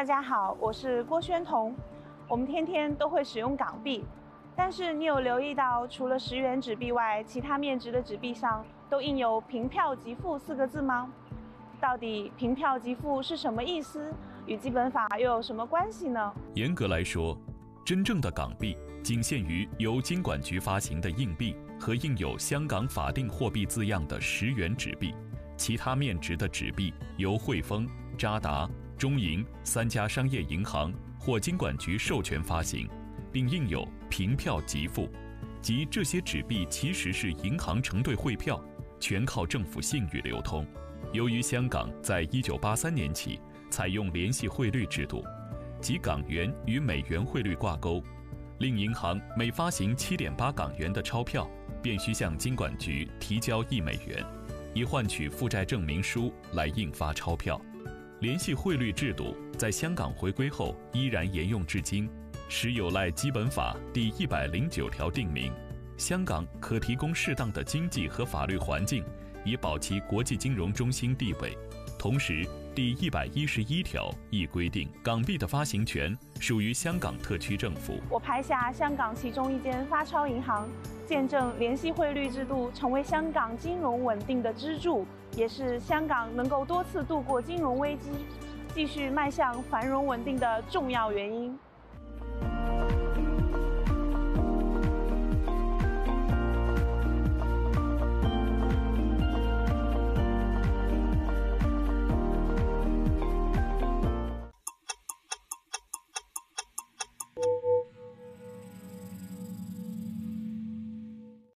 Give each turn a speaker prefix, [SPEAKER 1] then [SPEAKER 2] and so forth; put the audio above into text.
[SPEAKER 1] 大家好，我是郭宣彤。我们天天都会使用港币，但是你有留意到，除了十元纸币外，其他面值的纸币上都印有“凭票即付”四个字吗？到底“凭票即付”是什么意思？与基本法又有什么关系呢？
[SPEAKER 2] 严格来说，真正的港币仅限于由金管局发行的硬币和印有香港法定货币字样的十元纸币，其他面值的纸币由汇丰、渣打。中银三家商业银行或金管局授权发行，并印有“凭票即付”，即这些纸币其实是银行承兑汇票，全靠政府信誉流通。由于香港在一九八三年起采用联系汇率制度，即港元与美元汇率挂钩，令银行每发行七点八港元的钞票，便需向金管局提交一美元，以换取负债证明书来印发钞票。联系汇率制度在香港回归后依然沿用至今，实有赖《基本法》第一百零九条定名，香港可提供适当的经济和法律环境，以保其国际金融中心地位。同时，第一百一十一条亦规定，港币的发行权属于香港特区政府。
[SPEAKER 1] 我拍下香港其中一间发钞银行，见证联系汇率制度成为香港金融稳定的支柱。也是香港能够多次度过金融危机、继续迈向繁荣稳定的重要原因。